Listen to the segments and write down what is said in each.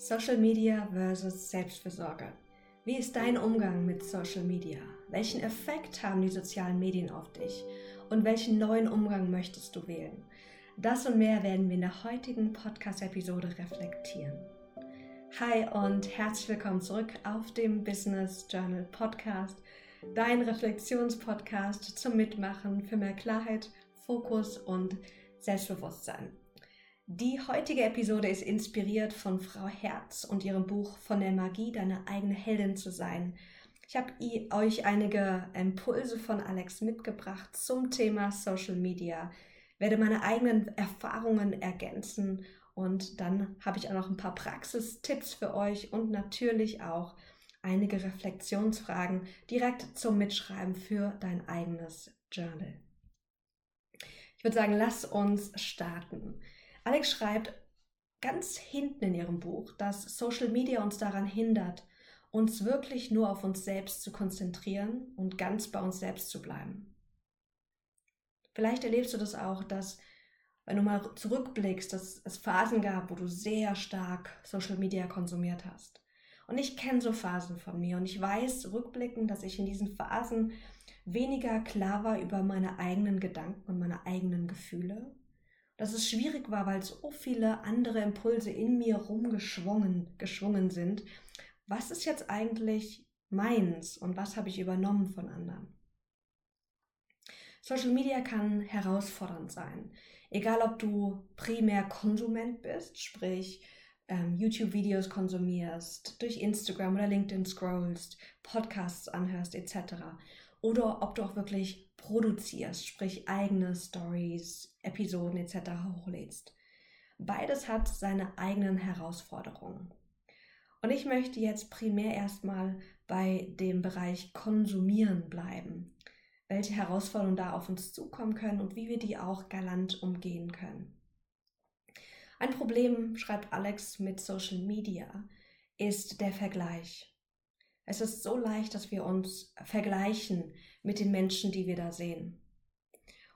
Social Media versus Selbstfürsorge. Wie ist dein Umgang mit Social Media? Welchen Effekt haben die sozialen Medien auf dich? Und welchen neuen Umgang möchtest du wählen? Das und mehr werden wir in der heutigen Podcast-Episode reflektieren. Hi und herzlich willkommen zurück auf dem Business Journal Podcast, dein Reflexionspodcast zum Mitmachen für mehr Klarheit, Fokus und Selbstbewusstsein. Die heutige Episode ist inspiriert von Frau Herz und ihrem Buch Von der Magie, deine eigene Heldin zu sein. Ich habe euch einige Impulse von Alex mitgebracht zum Thema Social Media, werde meine eigenen Erfahrungen ergänzen und dann habe ich auch noch ein paar Praxistipps für euch und natürlich auch einige Reflexionsfragen direkt zum Mitschreiben für dein eigenes Journal. Ich würde sagen, lass uns starten. Alex schreibt ganz hinten in ihrem Buch, dass Social Media uns daran hindert, uns wirklich nur auf uns selbst zu konzentrieren und ganz bei uns selbst zu bleiben. Vielleicht erlebst du das auch, dass wenn du mal zurückblickst, dass es Phasen gab, wo du sehr stark Social Media konsumiert hast. Und ich kenne so Phasen von mir und ich weiß rückblickend, dass ich in diesen Phasen weniger klar war über meine eigenen Gedanken und meine eigenen Gefühle dass es schwierig war, weil so viele andere Impulse in mir rumgeschwungen geschwungen sind. Was ist jetzt eigentlich meins und was habe ich übernommen von anderen? Social Media kann herausfordernd sein. Egal, ob du primär Konsument bist, sprich ähm, YouTube-Videos konsumierst, durch Instagram oder LinkedIn scrollst, Podcasts anhörst etc. Oder ob du auch wirklich produzierst, sprich eigene Stories, Episoden etc. hochlädst. Beides hat seine eigenen Herausforderungen. Und ich möchte jetzt primär erstmal bei dem Bereich Konsumieren bleiben, welche Herausforderungen da auf uns zukommen können und wie wir die auch galant umgehen können. Ein Problem, schreibt Alex mit Social Media, ist der Vergleich. Es ist so leicht, dass wir uns vergleichen mit den Menschen, die wir da sehen.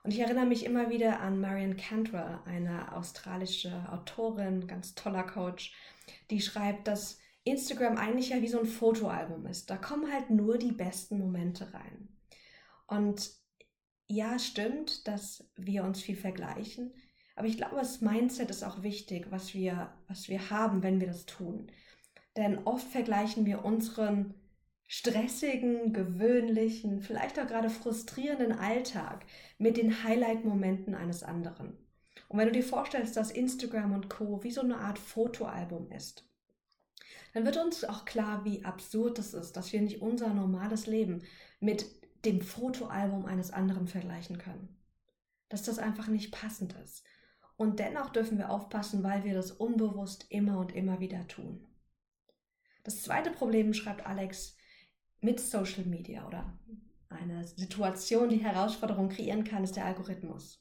Und ich erinnere mich immer wieder an Marion Cantwell, eine australische Autorin, ganz toller Coach, die schreibt, dass Instagram eigentlich ja wie so ein Fotoalbum ist. Da kommen halt nur die besten Momente rein. Und ja, stimmt, dass wir uns viel vergleichen, aber ich glaube, das Mindset ist auch wichtig, was wir, was wir haben, wenn wir das tun. Denn oft vergleichen wir unseren stressigen, gewöhnlichen, vielleicht auch gerade frustrierenden Alltag mit den Highlight-Momenten eines anderen. Und wenn du dir vorstellst, dass Instagram und Co. wie so eine Art Fotoalbum ist, dann wird uns auch klar, wie absurd es ist, dass wir nicht unser normales Leben mit dem Fotoalbum eines anderen vergleichen können. Dass das einfach nicht passend ist. Und dennoch dürfen wir aufpassen, weil wir das unbewusst immer und immer wieder tun. Das zweite Problem, schreibt Alex, mit Social Media oder eine Situation, die Herausforderungen kreieren kann, ist der Algorithmus.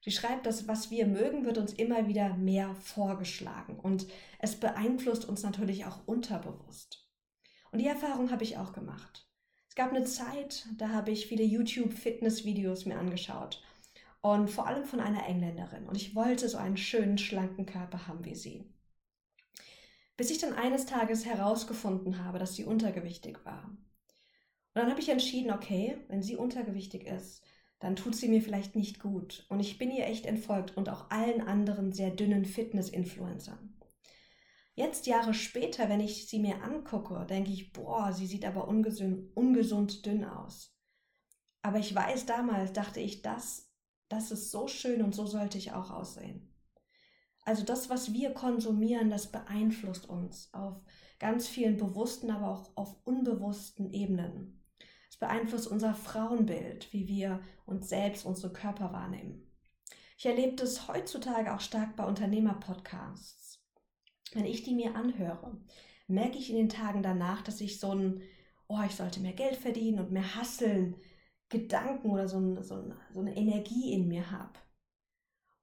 Sie schreibt, dass was wir mögen, wird uns immer wieder mehr vorgeschlagen und es beeinflusst uns natürlich auch unterbewusst. Und die Erfahrung habe ich auch gemacht. Es gab eine Zeit, da habe ich viele YouTube-Fitness-Videos mir angeschaut und vor allem von einer Engländerin und ich wollte so einen schönen, schlanken Körper haben wie sie bis ich dann eines Tages herausgefunden habe, dass sie untergewichtig war. Und dann habe ich entschieden, okay, wenn sie untergewichtig ist, dann tut sie mir vielleicht nicht gut. Und ich bin ihr echt entfolgt und auch allen anderen sehr dünnen Fitness-Influencern. Jetzt Jahre später, wenn ich sie mir angucke, denke ich, boah, sie sieht aber ungesund, ungesund dünn aus. Aber ich weiß, damals dachte ich, das, das ist so schön und so sollte ich auch aussehen. Also das, was wir konsumieren, das beeinflusst uns auf ganz vielen bewussten, aber auch auf unbewussten Ebenen. Es beeinflusst unser Frauenbild, wie wir uns selbst, unsere Körper wahrnehmen. Ich erlebe das heutzutage auch stark bei Unternehmer-Podcasts. Wenn ich die mir anhöre, merke ich in den Tagen danach, dass ich so ein, oh, ich sollte mehr Geld verdienen und mehr hasseln, Gedanken oder so, ein, so, ein, so eine Energie in mir habe.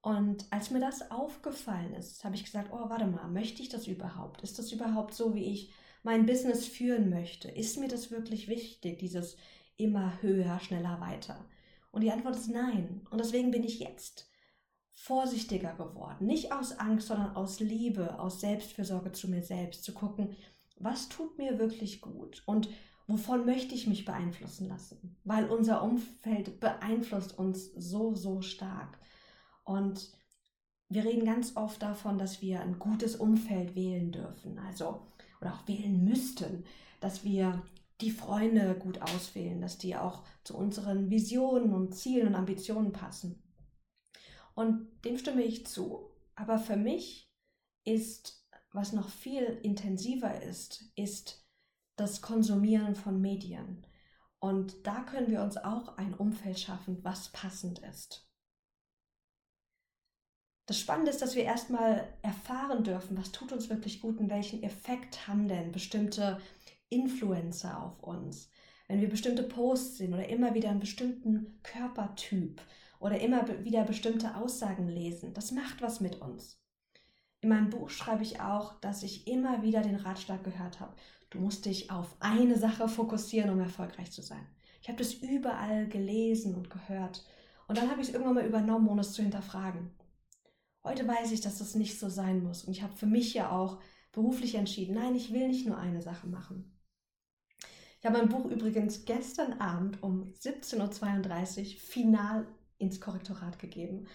Und als mir das aufgefallen ist, habe ich gesagt, oh, warte mal, möchte ich das überhaupt? Ist das überhaupt so, wie ich mein Business führen möchte? Ist mir das wirklich wichtig, dieses immer höher, schneller, weiter? Und die Antwort ist nein. Und deswegen bin ich jetzt vorsichtiger geworden. Nicht aus Angst, sondern aus Liebe, aus Selbstfürsorge zu mir selbst. Zu gucken, was tut mir wirklich gut und wovon möchte ich mich beeinflussen lassen. Weil unser Umfeld beeinflusst uns so, so stark. Und wir reden ganz oft davon, dass wir ein gutes Umfeld wählen dürfen. Also, oder auch wählen müssten, dass wir die Freunde gut auswählen, dass die auch zu unseren Visionen und Zielen und Ambitionen passen. Und dem stimme ich zu. Aber für mich ist, was noch viel intensiver ist, ist das Konsumieren von Medien. Und da können wir uns auch ein Umfeld schaffen, was passend ist. Das Spannende ist, dass wir erstmal erfahren dürfen, was tut uns wirklich gut und welchen Effekt haben denn bestimmte Influencer auf uns. Wenn wir bestimmte Posts sehen oder immer wieder einen bestimmten Körpertyp oder immer wieder bestimmte Aussagen lesen. Das macht was mit uns. In meinem Buch schreibe ich auch, dass ich immer wieder den Ratschlag gehört habe, du musst dich auf eine Sache fokussieren, um erfolgreich zu sein. Ich habe das überall gelesen und gehört. Und dann habe ich es irgendwann mal übernommen, ohne es zu hinterfragen. Heute weiß ich, dass das nicht so sein muss. Und ich habe für mich ja auch beruflich entschieden, nein, ich will nicht nur eine Sache machen. Ich habe mein Buch übrigens gestern Abend um 17.32 Uhr final ins Korrektorat gegeben.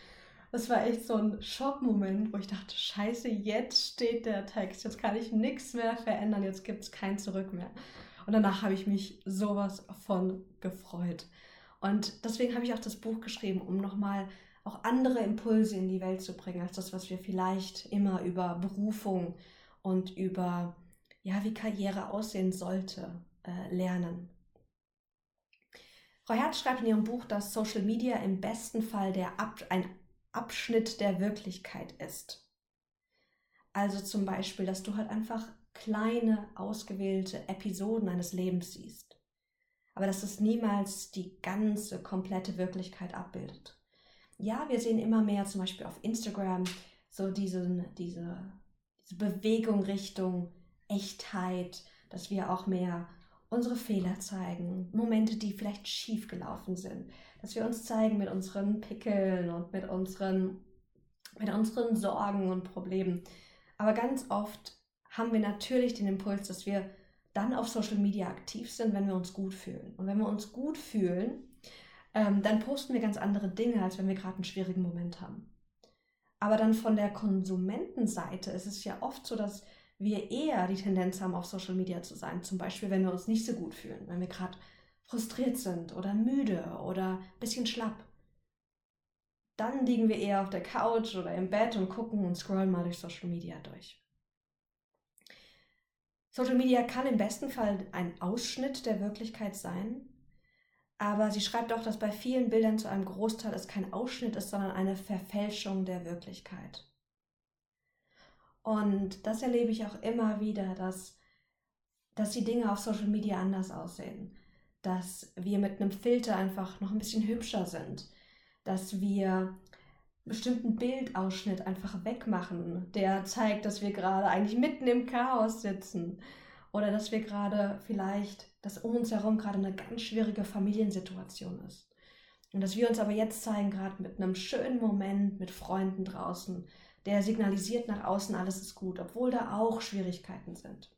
Das war echt so ein Schockmoment, wo ich dachte, scheiße, jetzt steht der Text, jetzt kann ich nichts mehr verändern, jetzt gibt es kein Zurück mehr. Und danach habe ich mich sowas von gefreut. Und deswegen habe ich auch das Buch geschrieben, um nochmal auch andere Impulse in die Welt zu bringen, als das, was wir vielleicht immer über Berufung und über, ja, wie Karriere aussehen sollte, äh, lernen. Frau Herz schreibt in ihrem Buch, dass Social Media im besten Fall der Ab ein Abschnitt der Wirklichkeit ist. Also zum Beispiel, dass du halt einfach kleine, ausgewählte Episoden eines Lebens siehst. Aber dass es niemals die ganze, komplette Wirklichkeit abbildet. Ja, wir sehen immer mehr zum Beispiel auf Instagram so diesen, diese, diese Bewegung Richtung Echtheit, dass wir auch mehr unsere Fehler zeigen, Momente, die vielleicht schief gelaufen sind, dass wir uns zeigen mit unseren Pickeln und mit unseren, mit unseren Sorgen und Problemen. Aber ganz oft haben wir natürlich den Impuls, dass wir dann auf Social Media aktiv sind, wenn wir uns gut fühlen. Und wenn wir uns gut fühlen, ähm, dann posten wir ganz andere Dinge, als wenn wir gerade einen schwierigen Moment haben. Aber dann von der Konsumentenseite ist es ja oft so, dass wir eher die Tendenz haben, auf Social Media zu sein. Zum Beispiel, wenn wir uns nicht so gut fühlen, wenn wir gerade frustriert sind oder müde oder ein bisschen schlapp. Dann liegen wir eher auf der Couch oder im Bett und gucken und scrollen mal durch Social Media durch. Social Media kann im besten Fall ein Ausschnitt der Wirklichkeit sein, aber sie schreibt auch, dass bei vielen Bildern zu einem Großteil es kein Ausschnitt ist, sondern eine Verfälschung der Wirklichkeit. Und das erlebe ich auch immer wieder, dass, dass die Dinge auf Social Media anders aussehen. Dass wir mit einem Filter einfach noch ein bisschen hübscher sind. Dass wir bestimmten Bildausschnitt einfach wegmachen, der zeigt, dass wir gerade eigentlich mitten im Chaos sitzen. Oder dass wir gerade vielleicht, dass um uns herum gerade eine ganz schwierige Familiensituation ist. Und dass wir uns aber jetzt zeigen, gerade mit einem schönen Moment mit Freunden draußen, der signalisiert nach außen, alles ist gut, obwohl da auch Schwierigkeiten sind.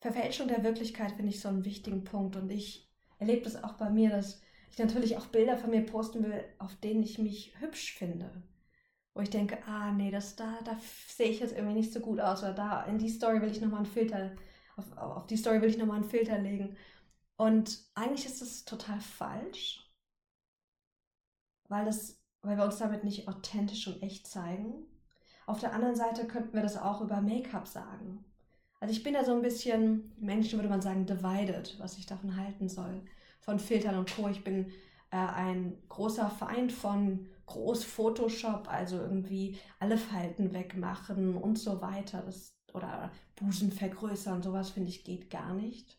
Verfälschung der Wirklichkeit finde ich so einen wichtigen Punkt und ich erlebe das auch bei mir, dass ich natürlich auch Bilder von mir posten will, auf denen ich mich hübsch finde. Wo ich denke, ah nee, das da, da sehe ich jetzt irgendwie nicht so gut aus oder da in die Story will ich nochmal einen Filter, auf, auf die Story will ich nochmal einen Filter legen. Und eigentlich ist das total falsch, weil das weil wir uns damit nicht authentisch und echt zeigen. Auf der anderen Seite könnten wir das auch über Make-up sagen. Also ich bin da so ein bisschen, Menschen würde man sagen, divided, was ich davon halten soll. Von Filtern und Co. Ich bin äh, ein großer Feind von Groß Photoshop, also irgendwie alle Falten wegmachen und so weiter. Das, oder Busen vergrößern, sowas finde ich geht gar nicht.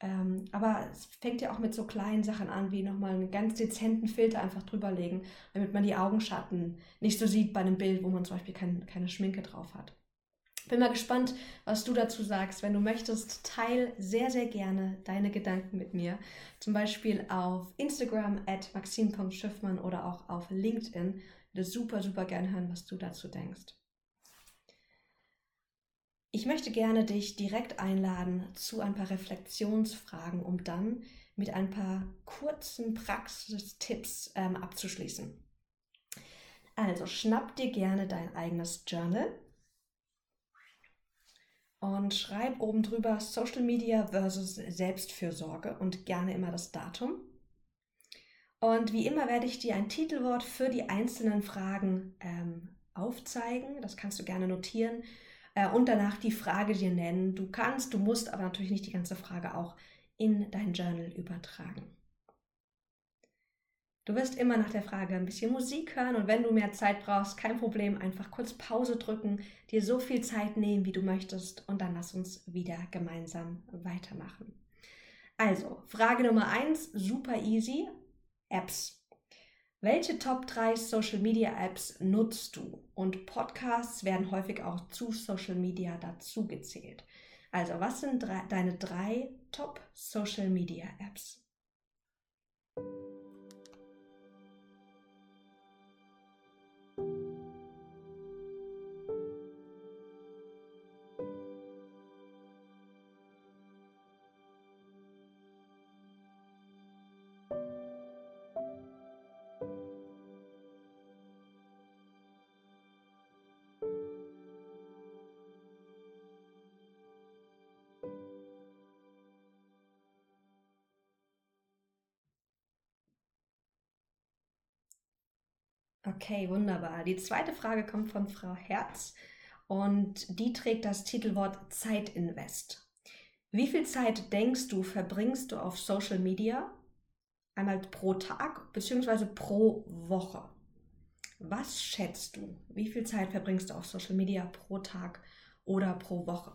Ähm, aber es fängt ja auch mit so kleinen Sachen an, wie nochmal einen ganz dezenten Filter einfach drüberlegen, damit man die Augenschatten nicht so sieht bei einem Bild, wo man zum Beispiel kein, keine Schminke drauf hat. Bin mal gespannt, was du dazu sagst. Wenn du möchtest, teil sehr, sehr gerne deine Gedanken mit mir. Zum Beispiel auf Instagram at maxim.schiffmann oder auch auf LinkedIn. Ich würde super, super gerne hören, was du dazu denkst. Ich möchte gerne dich direkt einladen zu ein paar Reflexionsfragen, um dann mit ein paar kurzen Praxistipps ähm, abzuschließen. Also schnapp dir gerne dein eigenes Journal und schreib oben drüber Social Media versus Selbstfürsorge und gerne immer das Datum. Und wie immer werde ich dir ein Titelwort für die einzelnen Fragen ähm, aufzeigen. Das kannst du gerne notieren äh, und danach die Frage dir nennen. Du kannst, du musst aber natürlich nicht die ganze Frage auch in dein Journal übertragen. Du wirst immer nach der Frage ein bisschen Musik hören und wenn du mehr Zeit brauchst, kein Problem, einfach kurz Pause drücken, dir so viel Zeit nehmen, wie du möchtest und dann lass uns wieder gemeinsam weitermachen. Also, Frage Nummer eins, super easy, Apps. Welche Top 3 Social Media Apps nutzt du? Und Podcasts werden häufig auch zu Social Media dazu gezählt. Also, was sind drei, deine drei Top Social Media Apps? Okay, wunderbar. Die zweite Frage kommt von Frau Herz und die trägt das Titelwort Zeitinvest. Wie viel Zeit denkst du, verbringst du auf Social Media? Einmal pro Tag bzw. pro Woche. Was schätzt du? Wie viel Zeit verbringst du auf Social Media pro Tag oder pro Woche?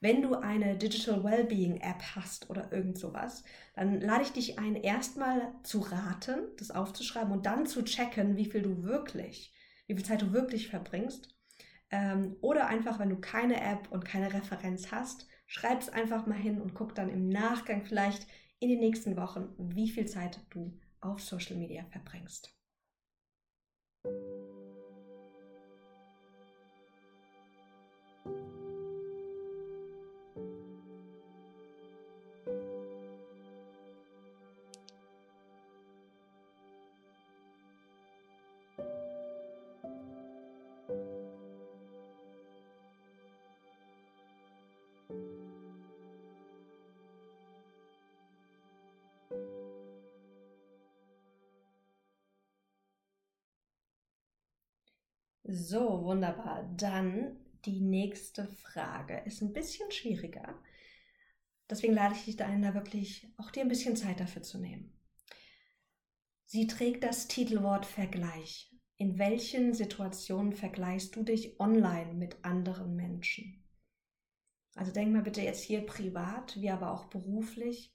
Wenn du eine Digital Wellbeing App hast oder irgend sowas, dann lade ich dich ein, erstmal zu raten, das aufzuschreiben und dann zu checken, wie viel du wirklich, wie viel Zeit du wirklich verbringst. Ähm, oder einfach, wenn du keine App und keine Referenz hast, schreib es einfach mal hin und guck dann im Nachgang vielleicht in den nächsten Wochen, wie viel Zeit du auf Social Media verbringst. So, wunderbar. Dann die nächste Frage. Ist ein bisschen schwieriger. Deswegen lade ich dich da ein, da wirklich auch dir ein bisschen Zeit dafür zu nehmen. Sie trägt das Titelwort Vergleich. In welchen Situationen vergleichst du dich online mit anderen Menschen? Also denk mal bitte jetzt hier privat, wie aber auch beruflich,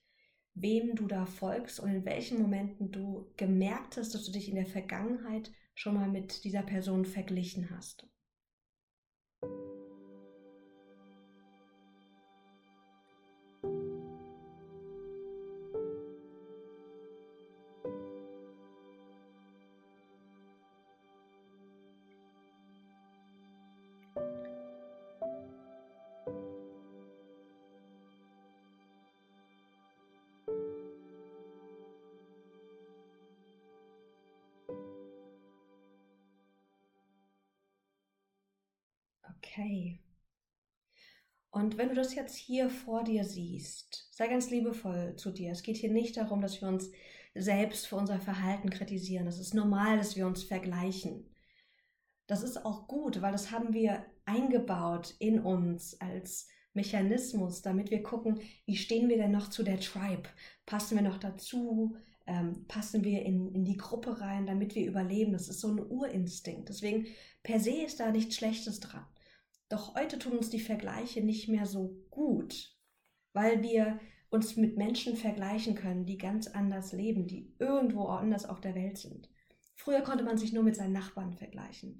wem du da folgst und in welchen Momenten du gemerkt hast, dass du dich in der Vergangenheit schon mal mit dieser Person verglichen hast. Okay. Und wenn du das jetzt hier vor dir siehst, sei ganz liebevoll zu dir. Es geht hier nicht darum, dass wir uns selbst für unser Verhalten kritisieren. Es ist normal, dass wir uns vergleichen. Das ist auch gut, weil das haben wir eingebaut in uns als Mechanismus, damit wir gucken, wie stehen wir denn noch zu der Tribe? Passen wir noch dazu? Ähm, passen wir in, in die Gruppe rein, damit wir überleben? Das ist so ein Urinstinkt. Deswegen per se ist da nichts Schlechtes dran. Doch heute tun uns die Vergleiche nicht mehr so gut, weil wir uns mit Menschen vergleichen können, die ganz anders leben, die irgendwo anders auf der Welt sind. Früher konnte man sich nur mit seinen Nachbarn vergleichen.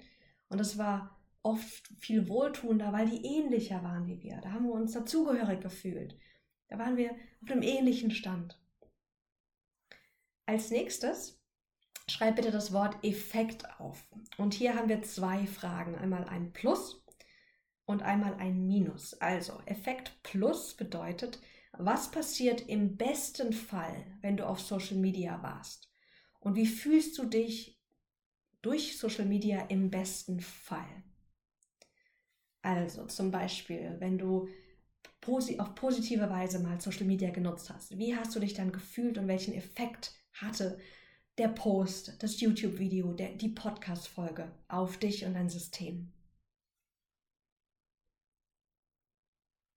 Und das war oft viel wohltuender, weil die ähnlicher waren wie wir. Da haben wir uns dazugehörig gefühlt. Da waren wir auf einem ähnlichen Stand. Als nächstes schreib bitte das Wort Effekt auf. Und hier haben wir zwei Fragen. Einmal ein Plus und einmal ein Minus. Also Effekt Plus bedeutet, was passiert im besten Fall, wenn du auf Social Media warst? Und wie fühlst du dich durch Social Media im besten Fall? Also zum Beispiel, wenn du auf positive Weise mal Social Media genutzt hast, wie hast du dich dann gefühlt und welchen Effekt hatte der Post, das YouTube-Video, die Podcast-Folge auf dich und dein System?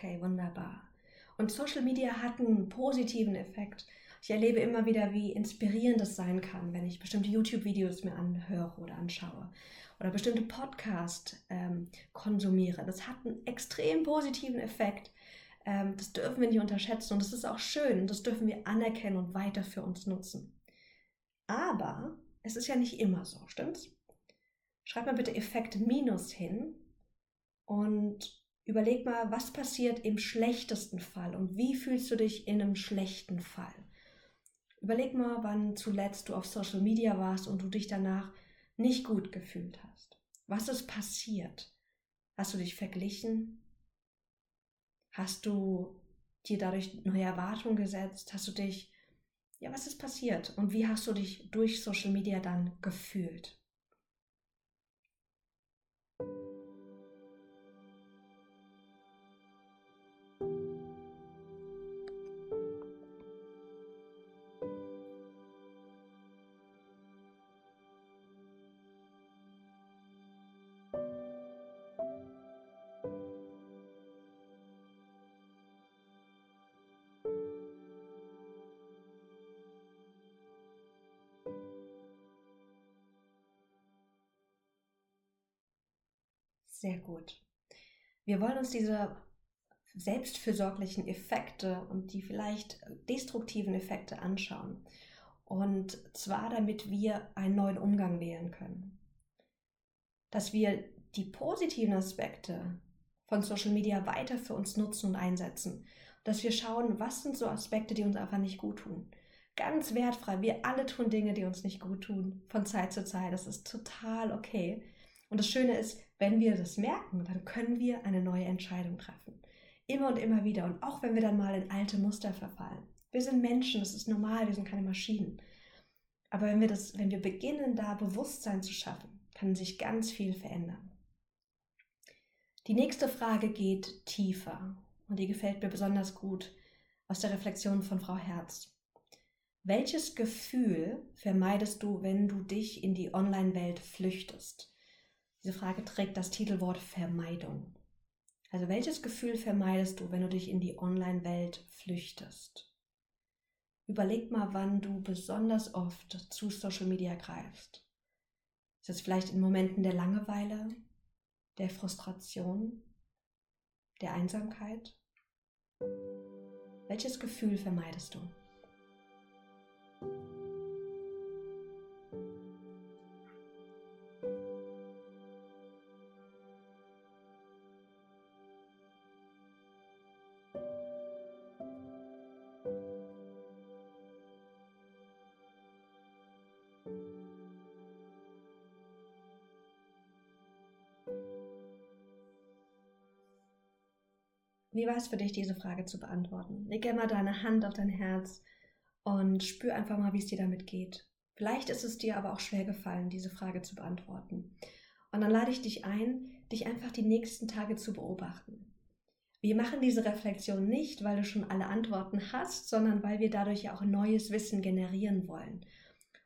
Okay, wunderbar. Und Social Media hat einen positiven Effekt. Ich erlebe immer wieder, wie inspirierend es sein kann, wenn ich bestimmte YouTube-Videos mir anhöre oder anschaue oder bestimmte Podcasts ähm, konsumiere. Das hat einen extrem positiven Effekt. Ähm, das dürfen wir nicht unterschätzen und das ist auch schön. Das dürfen wir anerkennen und weiter für uns nutzen. Aber es ist ja nicht immer so, stimmt's? Schreib mal bitte Effekt Minus hin und Überleg mal, was passiert im schlechtesten Fall und wie fühlst du dich in einem schlechten Fall? Überleg mal, wann zuletzt du auf Social Media warst und du dich danach nicht gut gefühlt hast. Was ist passiert? Hast du dich verglichen? Hast du dir dadurch neue Erwartungen gesetzt? Hast du dich, ja, was ist passiert? Und wie hast du dich durch Social Media dann gefühlt? Sehr gut. Wir wollen uns diese selbstfürsorglichen Effekte und die vielleicht destruktiven Effekte anschauen. Und zwar, damit wir einen neuen Umgang wählen können. Dass wir die positiven Aspekte von Social Media weiter für uns nutzen und einsetzen. Dass wir schauen, was sind so Aspekte, die uns einfach nicht gut tun. Ganz wertfrei. Wir alle tun Dinge, die uns nicht gut tun, von Zeit zu Zeit. Das ist total okay. Und das Schöne ist, wenn wir das merken, dann können wir eine neue Entscheidung treffen. Immer und immer wieder. Und auch wenn wir dann mal in alte Muster verfallen. Wir sind Menschen, das ist normal, wir sind keine Maschinen. Aber wenn wir, das, wenn wir beginnen, da Bewusstsein zu schaffen, kann sich ganz viel verändern. Die nächste Frage geht tiefer und die gefällt mir besonders gut aus der Reflexion von Frau Herz. Welches Gefühl vermeidest du, wenn du dich in die Online-Welt flüchtest? Diese Frage trägt das Titelwort Vermeidung. Also welches Gefühl vermeidest du, wenn du dich in die Online-Welt flüchtest? Überleg mal, wann du besonders oft zu Social Media greifst. Ist es vielleicht in Momenten der Langeweile, der Frustration, der Einsamkeit? Welches Gefühl vermeidest du? Wie war es für dich, diese Frage zu beantworten? Leg mal deine Hand auf dein Herz und spür einfach mal, wie es dir damit geht. Vielleicht ist es dir aber auch schwer gefallen, diese Frage zu beantworten. Und dann lade ich dich ein, dich einfach die nächsten Tage zu beobachten. Wir machen diese Reflexion nicht, weil du schon alle Antworten hast, sondern weil wir dadurch ja auch neues Wissen generieren wollen.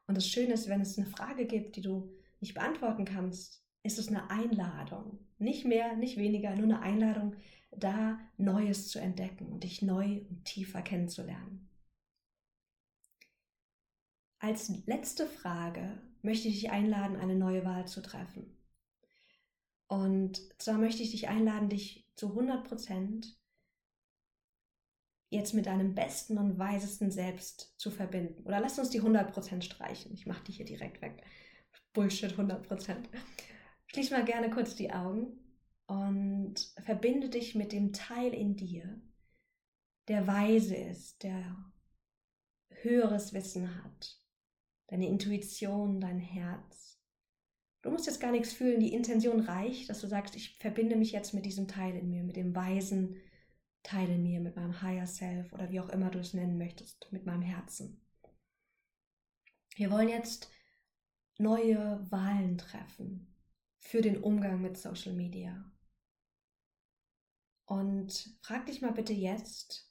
Und das Schöne ist, wenn es eine Frage gibt, die du nicht beantworten kannst, ist es eine Einladung. Nicht mehr, nicht weniger, nur eine Einladung, da Neues zu entdecken und dich neu und tiefer kennenzulernen. Als letzte Frage möchte ich dich einladen, eine neue Wahl zu treffen. Und zwar möchte ich dich einladen, dich zu 100 Prozent jetzt mit deinem besten und weisesten Selbst zu verbinden. Oder lass uns die 100 Prozent streichen. Ich mache die hier direkt weg. Bullshit 100 Prozent. Schließ mal gerne kurz die Augen und verbinde dich mit dem Teil in dir, der weise ist, der höheres Wissen hat, deine Intuition, dein Herz. Du musst jetzt gar nichts fühlen, die Intention reicht, dass du sagst, ich verbinde mich jetzt mit diesem Teil in mir, mit dem weisen Teil in mir, mit meinem Higher Self oder wie auch immer du es nennen möchtest, mit meinem Herzen. Wir wollen jetzt neue Wahlen treffen für den Umgang mit Social Media. Und frag dich mal bitte jetzt,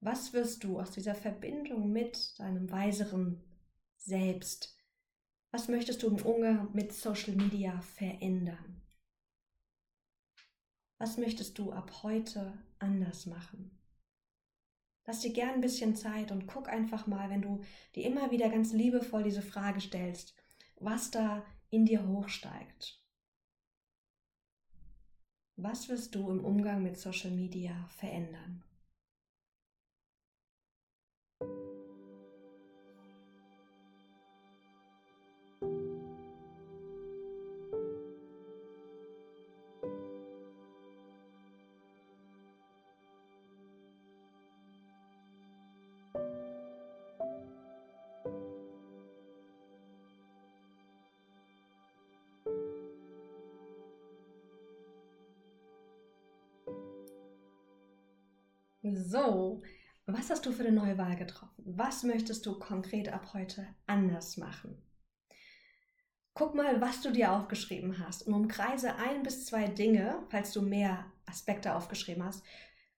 was wirst du aus dieser Verbindung mit deinem weiseren Selbst, was möchtest du im Umgang mit Social Media verändern? Was möchtest du ab heute anders machen? Lass dir gern ein bisschen Zeit und guck einfach mal, wenn du dir immer wieder ganz liebevoll diese Frage stellst, was da in dir hochsteigt. Was wirst du im Umgang mit Social Media verändern? So, was hast du für eine neue Wahl getroffen? Was möchtest du konkret ab heute anders machen? Guck mal, was du dir aufgeschrieben hast und umkreise ein bis zwei Dinge, falls du mehr Aspekte aufgeschrieben hast,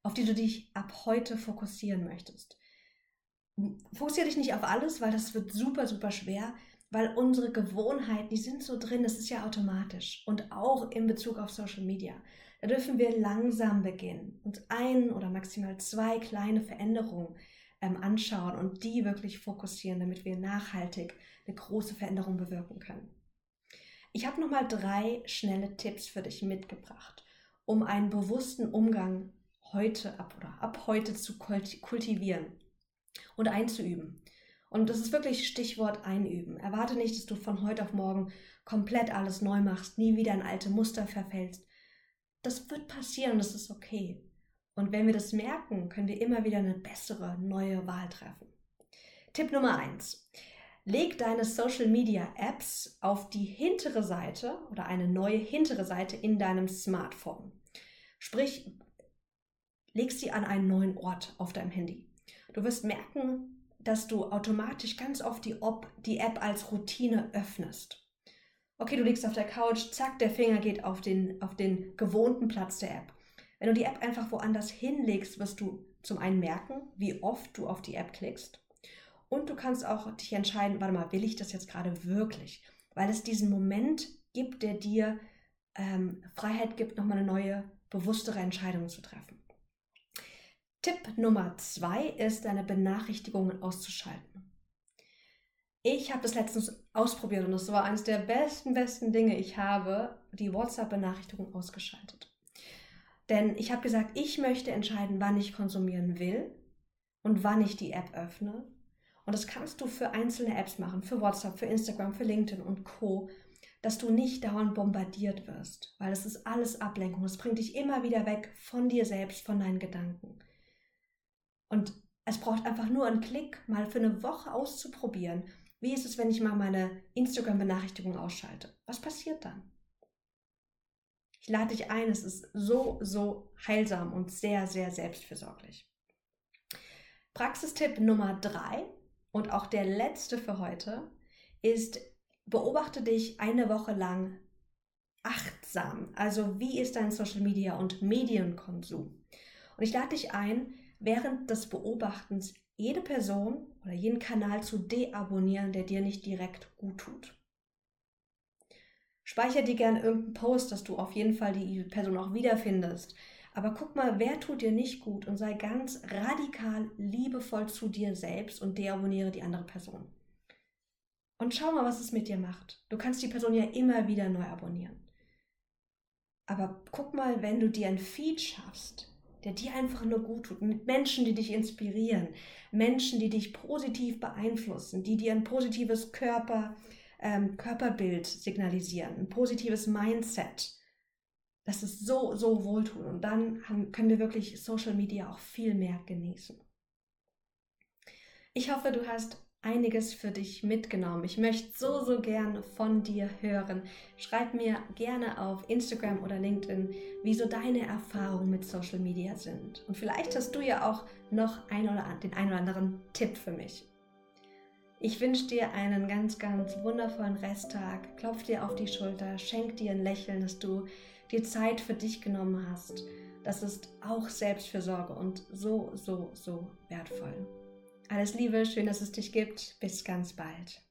auf die du dich ab heute fokussieren möchtest. Fokussiere dich nicht auf alles, weil das wird super, super schwer, weil unsere Gewohnheiten, die sind so drin, das ist ja automatisch und auch in Bezug auf Social Media. Da dürfen wir langsam beginnen, uns ein oder maximal zwei kleine Veränderungen ähm, anschauen und die wirklich fokussieren, damit wir nachhaltig eine große Veränderung bewirken können. Ich habe nochmal drei schnelle Tipps für dich mitgebracht, um einen bewussten Umgang heute ab oder ab heute zu kultivieren und einzuüben. Und das ist wirklich Stichwort einüben. Erwarte nicht, dass du von heute auf morgen komplett alles neu machst, nie wieder in alte Muster verfällst, das wird passieren, das ist okay. Und wenn wir das merken, können wir immer wieder eine bessere, neue Wahl treffen. Tipp Nummer eins: Leg deine Social Media Apps auf die hintere Seite oder eine neue hintere Seite in deinem Smartphone. Sprich, leg sie an einen neuen Ort auf deinem Handy. Du wirst merken, dass du automatisch ganz oft die, die App als Routine öffnest. Okay, du liegst auf der Couch, zack, der Finger geht auf den, auf den gewohnten Platz der App. Wenn du die App einfach woanders hinlegst, wirst du zum einen merken, wie oft du auf die App klickst. Und du kannst auch dich entscheiden, warte mal, will ich das jetzt gerade wirklich? Weil es diesen Moment gibt, der dir ähm, Freiheit gibt, nochmal eine neue, bewusstere Entscheidung zu treffen. Tipp Nummer zwei ist, deine Benachrichtigungen auszuschalten. Ich habe das letztens ausprobiert und das war eines der besten, besten Dinge. Ich habe die WhatsApp-Benachrichtigung ausgeschaltet. Denn ich habe gesagt, ich möchte entscheiden, wann ich konsumieren will und wann ich die App öffne. Und das kannst du für einzelne Apps machen, für WhatsApp, für Instagram, für LinkedIn und Co., dass du nicht dauernd bombardiert wirst, weil es ist alles Ablenkung. Es bringt dich immer wieder weg von dir selbst, von deinen Gedanken. Und es braucht einfach nur einen Klick, mal für eine Woche auszuprobieren wie ist es, wenn ich mal meine Instagram-Benachrichtigung ausschalte? Was passiert dann? Ich lade dich ein, es ist so, so heilsam und sehr, sehr selbstfürsorglich. Praxistipp Nummer drei und auch der letzte für heute ist, beobachte dich eine Woche lang achtsam. Also wie ist dein Social Media und Medienkonsum? Und ich lade dich ein, während des Beobachtens jede Person oder jeden Kanal zu deabonnieren, der dir nicht direkt gut tut. Speicher dir gerne irgendeinen Post, dass du auf jeden Fall die Person auch wiederfindest. Aber guck mal, wer tut dir nicht gut und sei ganz radikal liebevoll zu dir selbst und deabonniere die andere Person. Und schau mal, was es mit dir macht. Du kannst die Person ja immer wieder neu abonnieren. Aber guck mal, wenn du dir ein Feed schaffst, der dir einfach nur gut tut, mit Menschen, die dich inspirieren, Menschen, die dich positiv beeinflussen, die dir ein positives Körper, ähm, Körperbild signalisieren, ein positives Mindset. Das ist so, so wohltun. Und dann haben, können wir wirklich Social Media auch viel mehr genießen. Ich hoffe, du hast einiges für dich mitgenommen. Ich möchte so, so gern von dir hören. Schreib mir gerne auf Instagram oder LinkedIn, wie so deine Erfahrungen mit Social Media sind. Und vielleicht hast du ja auch noch ein oder den einen oder anderen Tipp für mich. Ich wünsche dir einen ganz, ganz wundervollen Resttag. Klopf dir auf die Schulter, schenk dir ein Lächeln, dass du dir Zeit für dich genommen hast. Das ist auch Selbstfürsorge und so, so, so wertvoll. Alles Liebe, schön, dass es dich gibt. Bis ganz bald.